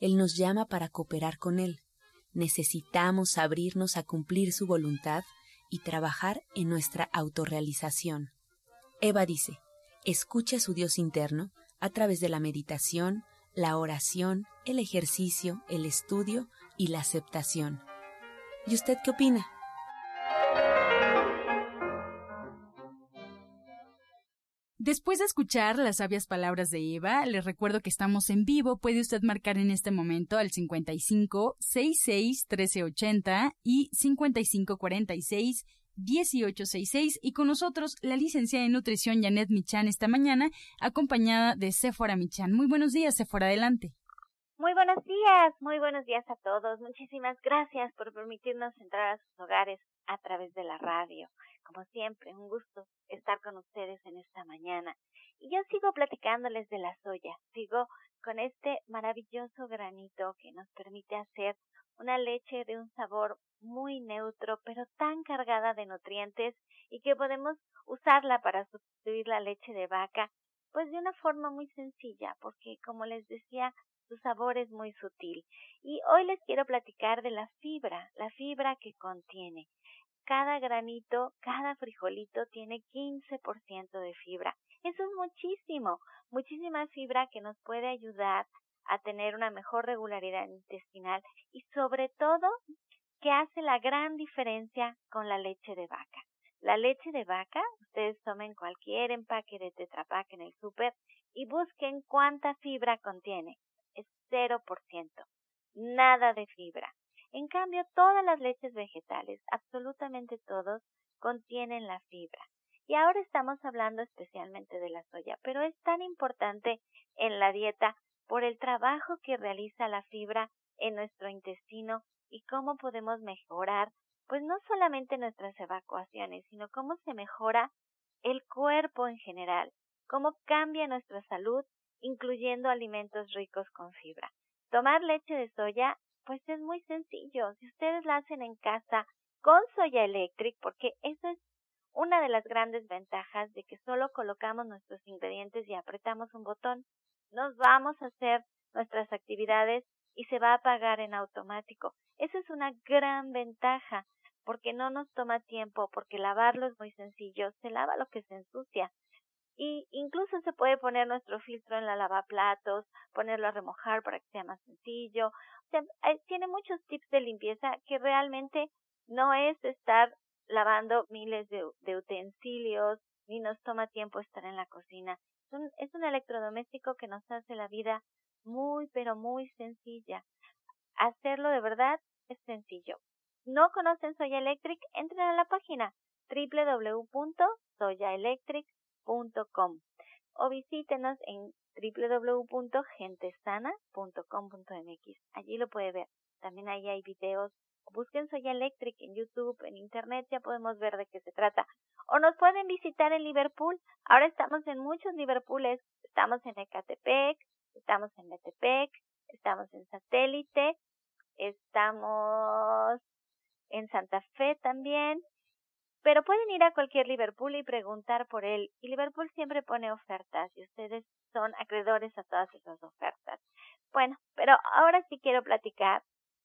Él nos llama para cooperar con Él. Necesitamos abrirnos a cumplir su voluntad y trabajar en nuestra autorrealización. Eva dice, escucha a su Dios interno a través de la meditación, la oración, el ejercicio, el estudio y la aceptación. ¿Y usted qué opina? Después de escuchar las sabias palabras de Eva, les recuerdo que estamos en vivo. Puede usted marcar en este momento al 55 66 1380 y 55 46 1866 y con nosotros la licenciada en nutrición Janet Michan esta mañana, acompañada de Sephora Michan. Muy buenos días, Sephora, adelante. Muy buenos días, muy buenos días a todos. Muchísimas gracias por permitirnos entrar a sus hogares a través de la radio. Como siempre, un gusto estar con ustedes en esta mañana. Y yo sigo platicándoles de la soya, sigo con este maravilloso granito que nos permite hacer una leche de un sabor muy neutro, pero tan cargada de nutrientes y que podemos usarla para sustituir la leche de vaca, pues de una forma muy sencilla, porque como les decía, su sabor es muy sutil. Y hoy les quiero platicar de la fibra, la fibra que contiene. Cada granito, cada frijolito tiene 15% de fibra. Eso es muchísimo, muchísima fibra que nos puede ayudar a tener una mejor regularidad intestinal y sobre todo que hace la gran diferencia con la leche de vaca. La leche de vaca, ustedes tomen cualquier empaque de Tetra en el súper y busquen cuánta fibra contiene. Es 0%. Nada de fibra. En cambio, todas las leches vegetales, absolutamente todos, contienen la fibra. Y ahora estamos hablando especialmente de la soya, pero es tan importante en la dieta por el trabajo que realiza la fibra en nuestro intestino y cómo podemos mejorar, pues no solamente nuestras evacuaciones, sino cómo se mejora el cuerpo en general, cómo cambia nuestra salud, incluyendo alimentos ricos con fibra. Tomar leche de soya, pues es muy sencillo. Si ustedes la hacen en casa con soya electric, porque eso es una de las grandes ventajas de que solo colocamos nuestros ingredientes y apretamos un botón, nos vamos a hacer nuestras actividades y se va a pagar en automático. Esa es una gran ventaja porque no nos toma tiempo, porque lavarlo es muy sencillo, se lava lo que se ensucia. Y incluso se puede poner nuestro filtro en la lavaplatos, ponerlo a remojar para que sea más sencillo. Sea, tiene muchos tips de limpieza que realmente no es estar lavando miles de, de utensilios, ni nos toma tiempo estar en la cocina. Es un, es un electrodoméstico que nos hace la vida muy, pero muy sencilla. Hacerlo de verdad es sencillo. ¿No conocen Soya Electric? Entren a la página www.soyaelectric.com o visítenos en www.gentesana.com.mx. Allí lo puede ver. También ahí hay videos. Busquen Soya Electric en YouTube, en Internet, ya podemos ver de qué se trata. O nos pueden visitar en Liverpool. Ahora estamos en muchos Liverpools. Estamos en Ecatepec, estamos en Metepec, estamos en Satélite, estamos en Santa Fe también, pero pueden ir a cualquier Liverpool y preguntar por él. Y Liverpool siempre pone ofertas y ustedes son acreedores a todas esas ofertas. Bueno, pero ahora sí quiero platicar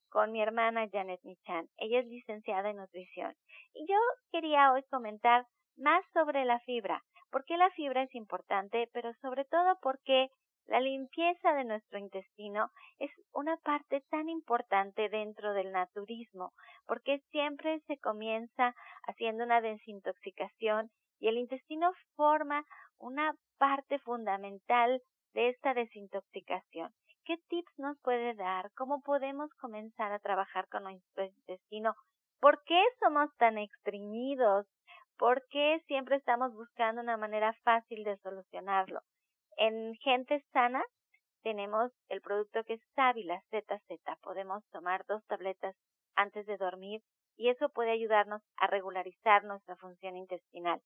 con mi hermana Janet Michan. Ella es licenciada en nutrición. Y yo quería hoy comentar más sobre la fibra. ¿Por qué la fibra es importante? Pero sobre todo porque La limpieza de nuestro intestino es una parte tan importante dentro del naturismo, porque siempre se comienza haciendo una desintoxicación y el intestino forma una parte fundamental de esta desintoxicación. ¿Qué tips nos puede dar? ¿Cómo podemos comenzar a trabajar con nuestro intestino? ¿Por qué somos tan extrañidos? ¿Por qué siempre estamos buscando una manera fácil de solucionarlo? En gente sana tenemos el producto que es Sábila ZZ. Podemos tomar dos tabletas antes de dormir y eso puede ayudarnos a regularizar nuestra función intestinal.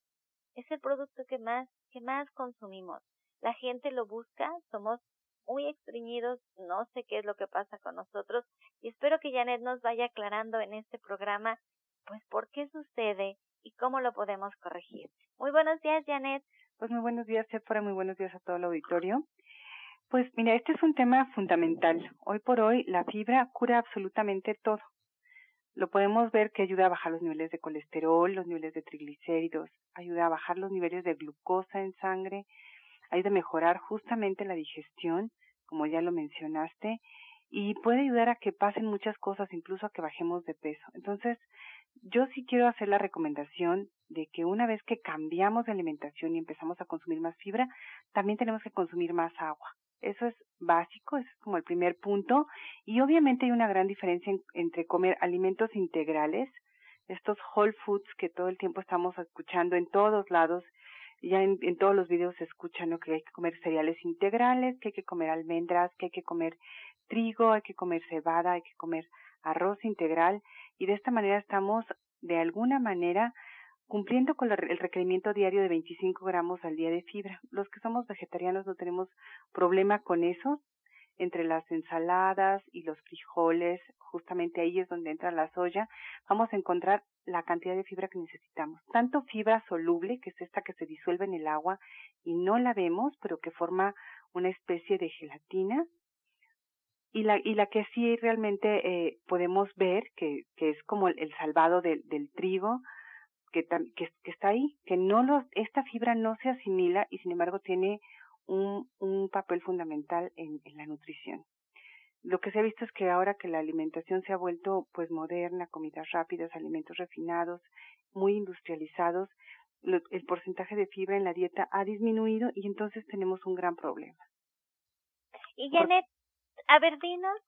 Es el producto que más, que más consumimos. La gente lo busca, somos muy estreñidos, no sé qué es lo que pasa con nosotros y espero que Janet nos vaya aclarando en este programa pues por qué sucede y cómo lo podemos corregir. Muy buenos días, Janet. Pues muy buenos días, Sephora, muy buenos días a todo el auditorio. Pues mira, este es un tema fundamental. Hoy por hoy la fibra cura absolutamente todo. Lo podemos ver que ayuda a bajar los niveles de colesterol, los niveles de triglicéridos, ayuda a bajar los niveles de glucosa en sangre, ayuda a mejorar justamente la digestión, como ya lo mencionaste, y puede ayudar a que pasen muchas cosas, incluso a que bajemos de peso. Entonces, yo sí quiero hacer la recomendación de que una vez que cambiamos de alimentación y empezamos a consumir más fibra, también tenemos que consumir más agua. Eso es básico, es como el primer punto. Y obviamente hay una gran diferencia entre comer alimentos integrales, estos whole foods que todo el tiempo estamos escuchando en todos lados, ya en, en todos los videos se escucha ¿no? que hay que comer cereales integrales, que hay que comer almendras, que hay que comer trigo, hay que comer cebada, hay que comer arroz integral y de esta manera estamos de alguna manera cumpliendo con el requerimiento diario de 25 gramos al día de fibra. Los que somos vegetarianos no tenemos problema con eso. Entre las ensaladas y los frijoles, justamente ahí es donde entra la soya, vamos a encontrar la cantidad de fibra que necesitamos. Tanto fibra soluble, que es esta que se disuelve en el agua y no la vemos, pero que forma una especie de gelatina, y la y la que sí realmente eh, podemos ver que, que es como el, salvado del, del trigo que, que, que está ahí que no lo esta fibra no se asimila y sin embargo tiene un, un papel fundamental en, en la nutrición. Lo que se ha visto es que ahora que la alimentación se ha vuelto pues moderna comidas rápidas alimentos refinados muy industrializados el porcentaje de fibra en la dieta ha disminuido y entonces tenemos un gran problema. Y Janet a ver, dinos,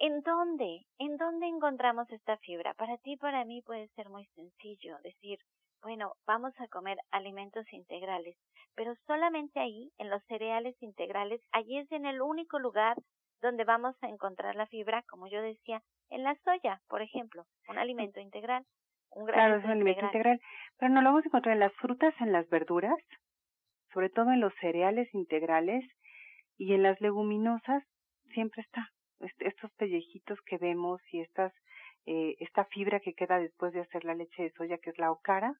¿en dónde? ¿En dónde encontramos esta fibra? Para ti, para mí puede ser muy sencillo decir, bueno, vamos a comer alimentos integrales, pero solamente ahí, en los cereales integrales, allí es en el único lugar donde vamos a encontrar la fibra, como yo decía, en la soya, por ejemplo, un alimento integral. Un claro, es un alimento integral. Pero no lo vamos a encontrar en las frutas, en las verduras, sobre todo en los cereales integrales y en las leguminosas siempre está. Estos pellejitos que vemos y estas, eh, esta fibra que queda después de hacer la leche de soya, que es la ocara,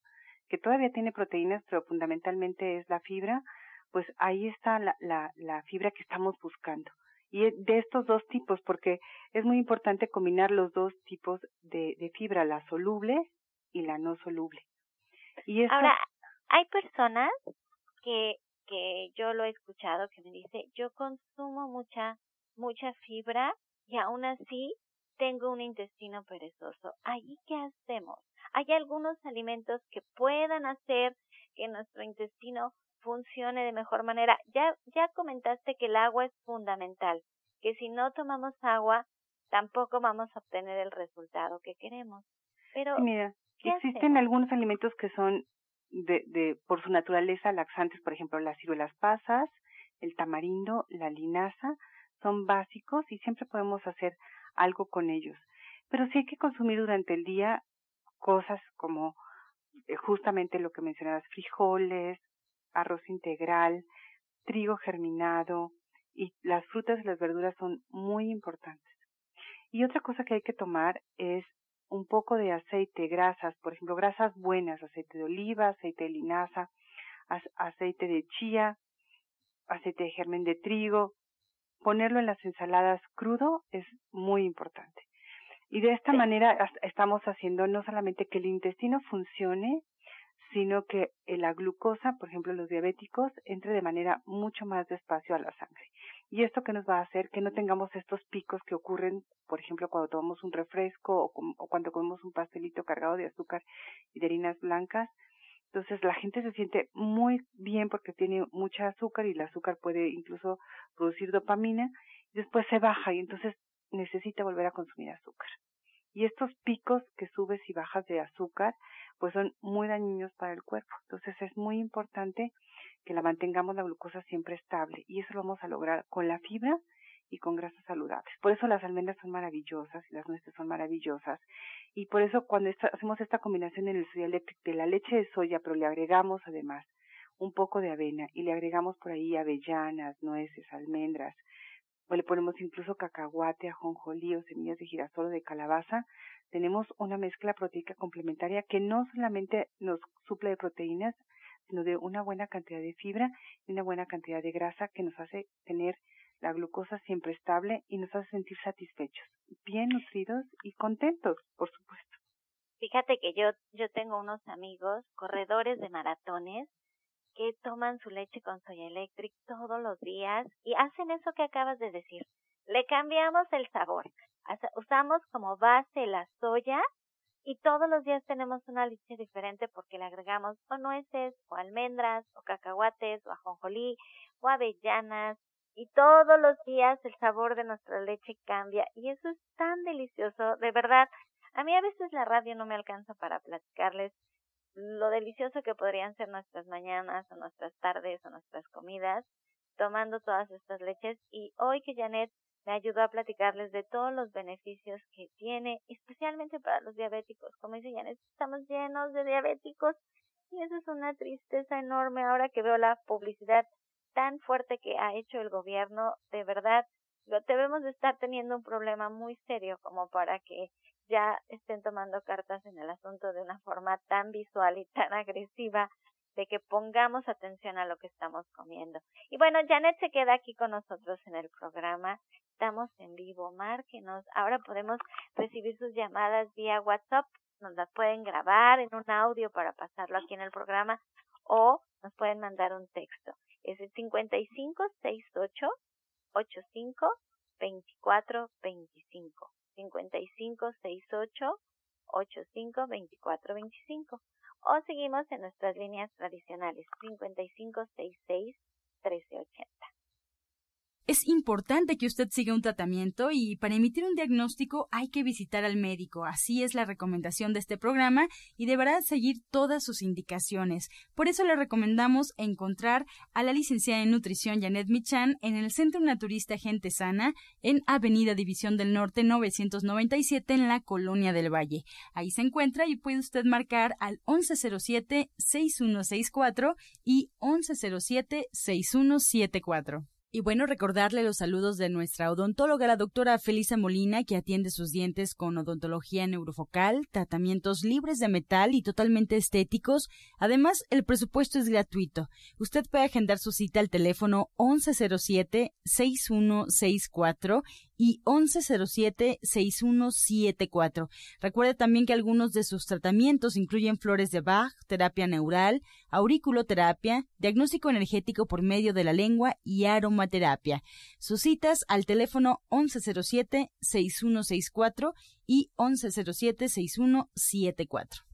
que todavía tiene proteínas, pero fundamentalmente es la fibra, pues ahí está la, la, la fibra que estamos buscando. Y de estos dos tipos, porque es muy importante combinar los dos tipos de, de fibra, la soluble y la no soluble. Y Ahora, hay personas que, que yo lo he escuchado que me dice, yo consumo mucha mucha fibra y aún así tengo un intestino perezoso. ¿Ahí qué hacemos? ¿Hay algunos alimentos que puedan hacer que nuestro intestino funcione de mejor manera? Ya, ya comentaste que el agua es fundamental, que si no tomamos agua tampoco vamos a obtener el resultado que queremos. Pero, mira, existen algunos alimentos que son de, de, por su naturaleza laxantes, por ejemplo, las ciruelas pasas, el tamarindo, la linaza, son básicos y siempre podemos hacer algo con ellos. Pero sí hay que consumir durante el día cosas como eh, justamente lo que mencionabas, frijoles, arroz integral, trigo germinado y las frutas y las verduras son muy importantes. Y otra cosa que hay que tomar es un poco de aceite, grasas, por ejemplo, grasas buenas, aceite de oliva, aceite de linaza, aceite de chía, aceite de germen de trigo, ponerlo en las ensaladas crudo es muy importante. Y de esta manera estamos haciendo no solamente que el intestino funcione, sino que la glucosa, por ejemplo, los diabéticos, entre de manera mucho más despacio a la sangre. ¿Y esto qué nos va a hacer? Que no tengamos estos picos que ocurren, por ejemplo, cuando tomamos un refresco o, cuando comemos un pastelito cargado de azúcar y de harinas blancas. Entonces la gente se siente muy bien porque tiene mucha azúcar y el azúcar puede incluso producir dopamina y después se baja y entonces necesita volver a consumir azúcar. Y estos picos que subes y bajas de azúcar pues son muy dañinos para el cuerpo. Entonces es muy importante que la mantengamos la glucosa siempre estable y eso lo vamos a lograr con la fibra y con grasas saludables. Por eso las almendras son maravillosas y las nueces son maravillosas y por eso cuando hacemos esta combinación en el soya electric de la leche de soya, pero le agregamos además un poco de avena y le agregamos por ahí avellanas, nueces, almendras, o le ponemos incluso cacahuate, ajonjolí o semillas de girasol o de calabaza, tenemos una mezcla proteica complementaria que no solamente nos suple de proteínas, sino de una buena cantidad de fibra y una buena cantidad de grasa que nos hace tener la glucosa siempre estable y nos hace sentir satisfechos, bien nutridos y contentos, por supuesto. Fíjate que yo, yo tengo unos amigos corredores de maratones que toman su leche con soya electric todos los días y hacen eso que acabas de decir. Le cambiamos el sabor. Usamos como base la soya y todos los días tenemos una leche diferente porque le agregamos o nueces o almendras o cacahuates o ajonjolí o avellanas y todos los días el sabor de nuestra leche cambia y eso es tan delicioso, de verdad. A mí a veces la radio no me alcanza para platicarles lo delicioso que podrían ser nuestras mañanas o nuestras tardes o nuestras comidas tomando todas estas leches y hoy que Janet me ayudó a platicarles de todos los beneficios que tiene, especialmente para los diabéticos. Como dice Janet, estamos llenos de diabéticos y eso es una tristeza enorme ahora que veo la publicidad tan fuerte que ha hecho el gobierno. De verdad, debemos de estar teniendo un problema muy serio como para que ya estén tomando cartas en el asunto de una forma tan visual y tan agresiva de que pongamos atención a lo que estamos comiendo. Y bueno, Janet se queda aquí con nosotros en el programa. Estamos en vivo, márquenos. Ahora podemos recibir sus llamadas vía WhatsApp. Nos las pueden grabar en un audio para pasarlo aquí en el programa o nos pueden mandar un texto. Es el 5568 85 24 25. 5568 85 24 25 o seguimos en nuestras líneas tradicionales 5566 1380. Es importante que usted siga un tratamiento y para emitir un diagnóstico hay que visitar al médico. Así es la recomendación de este programa y deberá seguir todas sus indicaciones. Por eso le recomendamos encontrar a la licenciada en nutrición Janet Michan en el Centro Naturista Gente Sana en Avenida División del Norte 997 en la Colonia del Valle. Ahí se encuentra y puede usted marcar al 1107-6164 y 1107-6174. Y bueno, recordarle los saludos de nuestra odontóloga, la doctora Felisa Molina, que atiende sus dientes con odontología neurofocal, tratamientos libres de metal y totalmente estéticos. Además, el presupuesto es gratuito. Usted puede agendar su cita al teléfono 1107-6164 y 1107-6174. Recuerde también que algunos de sus tratamientos incluyen flores de Bach, terapia neural, auriculoterapia, diagnóstico energético por medio de la lengua y aromaterapia. Sus citas al teléfono 1107-6164 y 1107-6174.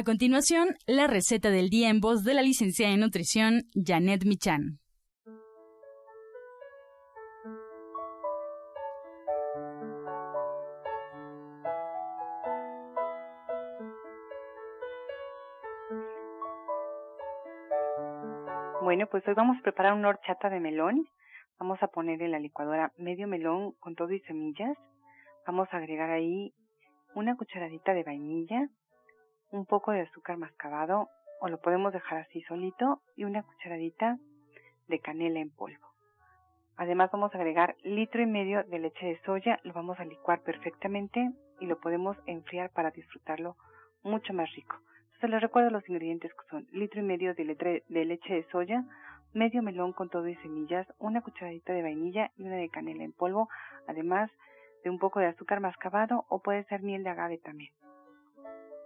A continuación, la receta del día en voz de la licenciada en nutrición Janet Michan. Bueno, pues hoy vamos a preparar una horchata de melón. Vamos a poner en la licuadora medio melón con todo y semillas. Vamos a agregar ahí una cucharadita de vainilla, un poco de azúcar mascabado o lo podemos dejar así solito y una cucharadita de canela en polvo. Además vamos a agregar litro y medio de leche de soya, lo vamos a licuar perfectamente y lo podemos enfriar para disfrutarlo mucho más rico. Entonces les recuerdo los ingredientes que son litro y medio de, leche de soya, medio melón con todo y semillas, una cucharadita de vainilla y una de canela en polvo, además de un poco de azúcar mascabado o puede ser miel de agave también.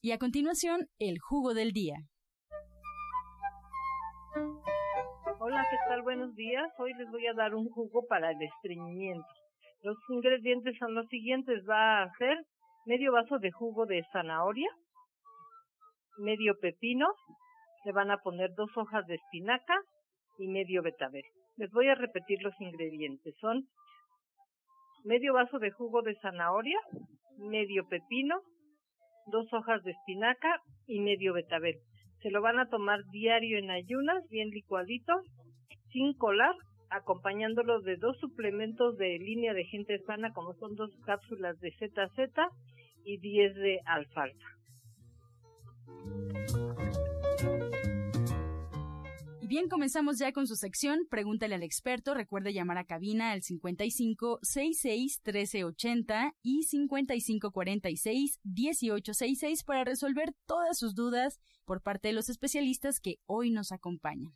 Y a continuación, el jugo del día. Hola, ¿qué tal? Buenos días. Hoy les voy a dar un jugo para el estreñimiento. Los ingredientes son los siguientes. Va a ser medio vaso de jugo de zanahoria, medio pepino, le van a poner dos hojas de espinaca y medio betabel. Les voy a repetir los ingredientes. Son medio vaso de jugo de zanahoria, medio pepino, dos hojas de espinaca y medio betabel. Se lo van a tomar diario en ayunas, bien licuadito, sin colar, acompañándolo de dos suplementos de línea de gente sana, como son dos cápsulas de ZZ y 10 de alfalfa. Bien, comenzamos ya con su sección. Pregúntale al experto. Recuerde llamar a cabina al 55 66 1380 y 55 46 1866 para resolver todas sus dudas por parte de los especialistas que hoy nos acompañan.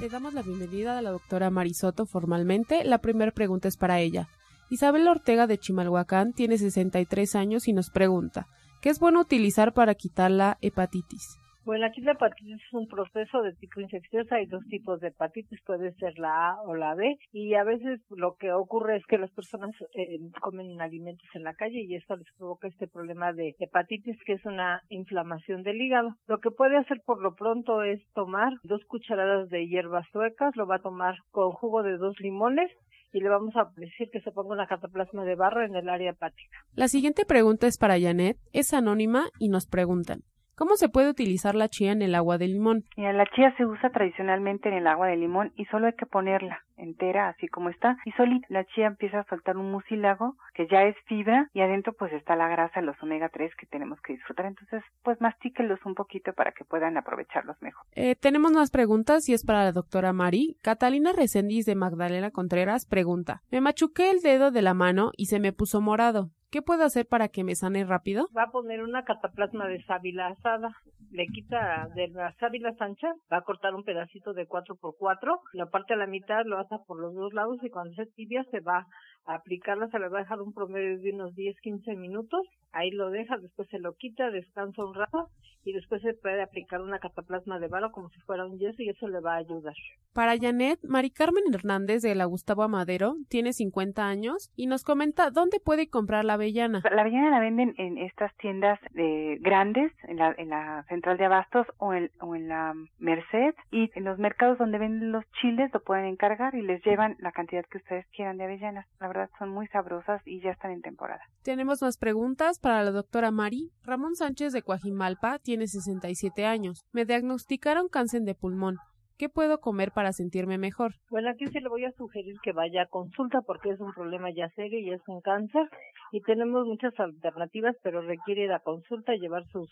Le damos la bienvenida a la doctora Marisoto formalmente. La primera pregunta es para ella. Isabel Ortega de Chimalhuacán tiene 63 años y nos pregunta, ¿Qué es bueno utilizar para quitar la hepatitis? Bueno, aquí la hepatitis es un proceso de tipo infeccioso. Hay dos tipos de hepatitis, puede ser la A o la B. Y a veces lo que ocurre es que las personas eh, comen alimentos en la calle y esto les provoca este problema de hepatitis, que es una inflamación del hígado. Lo que puede hacer por lo pronto es tomar dos cucharadas de hierbas suecas, lo va a tomar con jugo de dos limones y le vamos a decir que se ponga una cataplasma de barro en el área hepática. La siguiente pregunta es para Janet, es anónima y nos preguntan, ¿Cómo se puede utilizar la chía en el agua de limón? la chía se usa tradicionalmente en el agua de limón y solo hay que ponerla entera así como está y solita la chía empieza a soltar un mucílago que ya es fibra y adentro pues está la grasa, los omega 3 que tenemos que disfrutar. Entonces pues mastíquenlos un poquito para que puedan aprovecharlos mejor. Eh, tenemos más preguntas y es para la doctora Mari. Catalina Resendiz de Magdalena Contreras pregunta, me machuqué el dedo de la mano y se me puso morado. ¿Qué puedo hacer para que me sane rápido? Va a poner una cataplasma de sábila asada. Le quita de las sábilas anchas, va a cortar un pedacito de 4x4, la parte a la mitad lo asa por los dos lados y cuando se tibia se va a aplicarla, se le va a dejar un promedio de unos 10-15 minutos. Ahí lo deja, después se lo quita, descansa un rato y después se puede aplicar una cataplasma de balo como si fuera un yeso y eso le va a ayudar. Para Janet, Mari Carmen Hernández de la Gustavo Amadero tiene 50 años y nos comenta dónde puede comprar la avellana. La avellana la venden en estas tiendas de grandes, en la, en la central de abastos o en, o en la Merced y en los mercados donde venden los chiles lo pueden encargar y les llevan la cantidad que ustedes quieran de avellanas. La verdad son muy sabrosas y ya están en temporada. Tenemos más preguntas para la doctora Mari. Ramón Sánchez de Coajimalpa tiene 67 años. Me diagnosticaron cáncer de pulmón. ¿Qué puedo comer para sentirme mejor? Bueno, aquí se le voy a sugerir que vaya a consulta porque es un problema ya serio y es un cáncer y tenemos muchas alternativas, pero requiere la consulta, llevar sus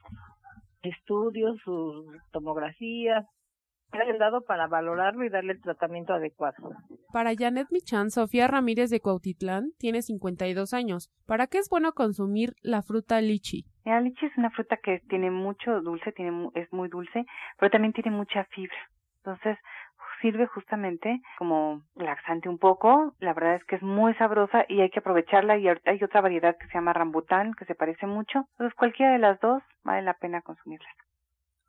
estudios, sus tomografías, hayan dado para valorarlo y darle el tratamiento adecuado. Para Janet Michan, Sofía Ramírez de Cuautitlán tiene 52 años. ¿Para qué es bueno consumir la fruta lichi? La lichi es una fruta que tiene mucho dulce, tiene, es muy dulce, pero también tiene mucha fibra. Entonces, sirve justamente como laxante un poco. La verdad es que es muy sabrosa y hay que aprovecharla. Y ahorita hay otra variedad que se llama rambután, que se parece mucho. Entonces, cualquiera de las dos vale la pena consumirlas.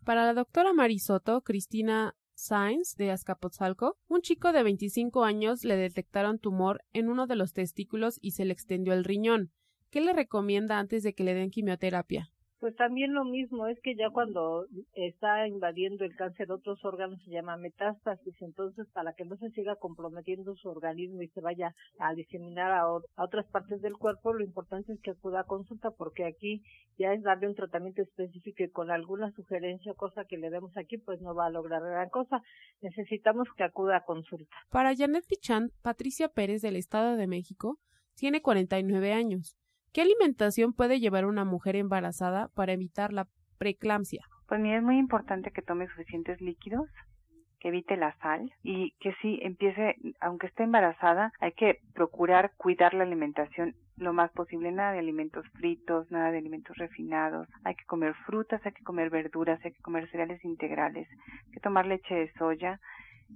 Para la doctora Marisoto, Cristina Sainz de Azcapotzalco, un chico de 25 años le detectaron tumor en uno de los testículos y se le extendió el riñón. ¿Qué le recomienda antes de que le den quimioterapia? Pues también lo mismo, es que ya cuando está invadiendo el cáncer otros órganos se llama metástasis, entonces para que no se siga comprometiendo su organismo y se vaya a diseminar a, otras partes del cuerpo, lo importante es que acuda a consulta porque aquí ya es darle un tratamiento específico y con alguna sugerencia, cosa que le demos aquí, pues no va a lograr gran cosa. Necesitamos que acuda a consulta. Para Janet Pichán, Patricia Pérez del Estado de México tiene 49 años. ¿Qué alimentación puede llevar una mujer embarazada para evitar la preeclampsia? Pues mira, es muy importante que tome suficientes líquidos, que evite la sal y que sí empiece, aunque esté embarazada, hay que procurar cuidar la alimentación lo más posible, nada de alimentos fritos, nada de alimentos refinados, hay que comer frutas, hay que comer verduras, hay que comer cereales integrales, hay que tomar leche de soya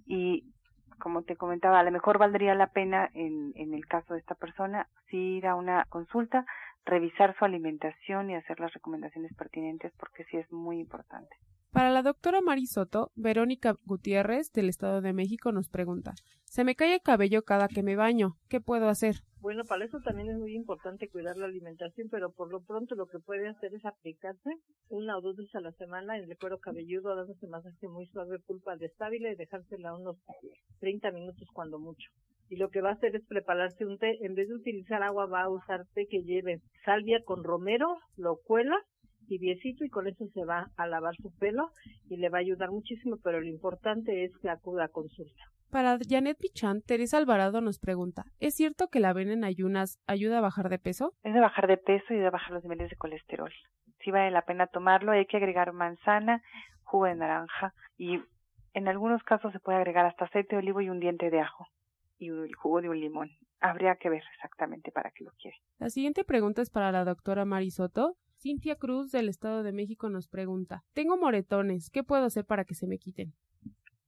y como te comentaba, a lo mejor valdría la pena en, en el caso de esta persona sí ir a una consulta, revisar su alimentación y hacer las recomendaciones pertinentes porque sí es muy importante. Para la doctora Marisoto, Verónica Gutiérrez del Estado de México nos pregunta, se me cae el cabello cada que me baño, ¿qué puedo hacer? Bueno, para eso también es muy importante cuidar la alimentación, pero por lo pronto lo que puede hacer es aplicarse una o dos veces a la semana en el cuero cabelludo, dándose masaje muy suave, pulpa de estable y dejársela unos 30 minutos cuando mucho. Y lo que va a hacer es prepararse un té, en vez de utilizar agua va a usar té que lleve salvia con romero, lo cuela tibiecito y con eso se va a lavar su pelo y le va a ayudar muchísimo, pero lo importante es que acuda a consulta. Para Janet Pichán, Teresa Alvarado nos pregunta, ¿es cierto que la avena en ayunas ayuda a bajar de peso? Es de bajar de peso y de bajar los niveles de colesterol. Si vale la pena tomarlo, hay que agregar manzana, jugo de naranja y en algunos casos se puede agregar hasta aceite de olivo y un diente de ajo y el jugo de un limón. Habría que ver exactamente para qué lo quiere. La siguiente pregunta es para la doctora Marisoto. Cintia Cruz del Estado de México nos pregunta, tengo moretones, ¿qué puedo hacer para que se me quiten?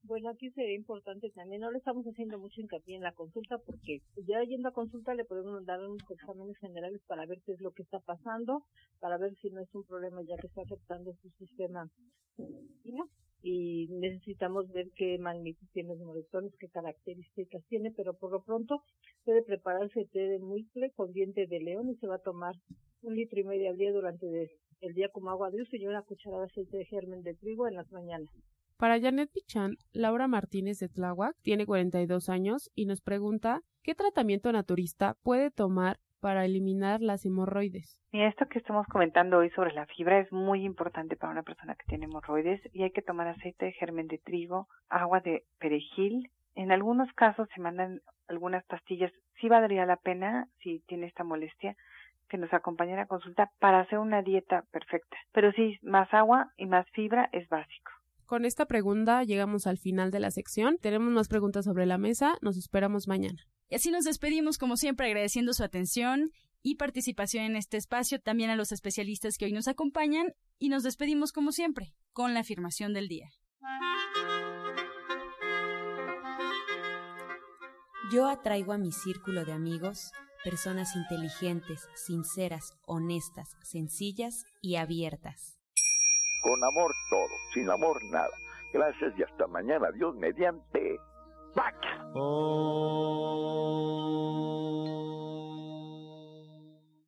Bueno, aquí sería importante también, no le estamos haciendo mucho hincapié en la consulta porque ya yendo a consulta le podemos dar unos exámenes generales para ver qué es lo que está pasando, para ver si no es un problema ya que está afectando su sistema y necesitamos ver qué magnitud tiene los moretones, qué características tiene, pero por lo pronto puede prepararse té de muicle con diente de león y se va a tomar un litro y medio al día durante el día como agua de uso y una cucharada de aceite de germen de trigo en las mañanas. Para Janet Pichan, Laura Martínez de Tláhuac tiene 42 años y nos pregunta qué tratamiento naturista puede tomar para eliminar las hemorroides. Y esto que estamos comentando hoy sobre la fibra es muy importante para una persona que tiene hemorroides y hay que tomar aceite de germen de trigo, agua de perejil. En algunos casos se mandan algunas pastillas. Sí valdría la pena, si tiene esta molestia, que nos acompañe a consulta para hacer una dieta perfecta. Pero sí, más agua y más fibra es básico. Con esta pregunta llegamos al final de la sección. Tenemos más preguntas sobre la mesa. Nos esperamos mañana. Y así nos despedimos, como siempre, agradeciendo su atención y participación en este espacio, también a los especialistas que hoy nos acompañan. Y nos despedimos, como siempre, con la afirmación del día. Yo atraigo a mi círculo de amigos personas inteligentes, sinceras, honestas, sencillas y abiertas. Con amor todo, sin amor nada. Gracias y hasta mañana. Dios mediante. ¡Pax! Oh.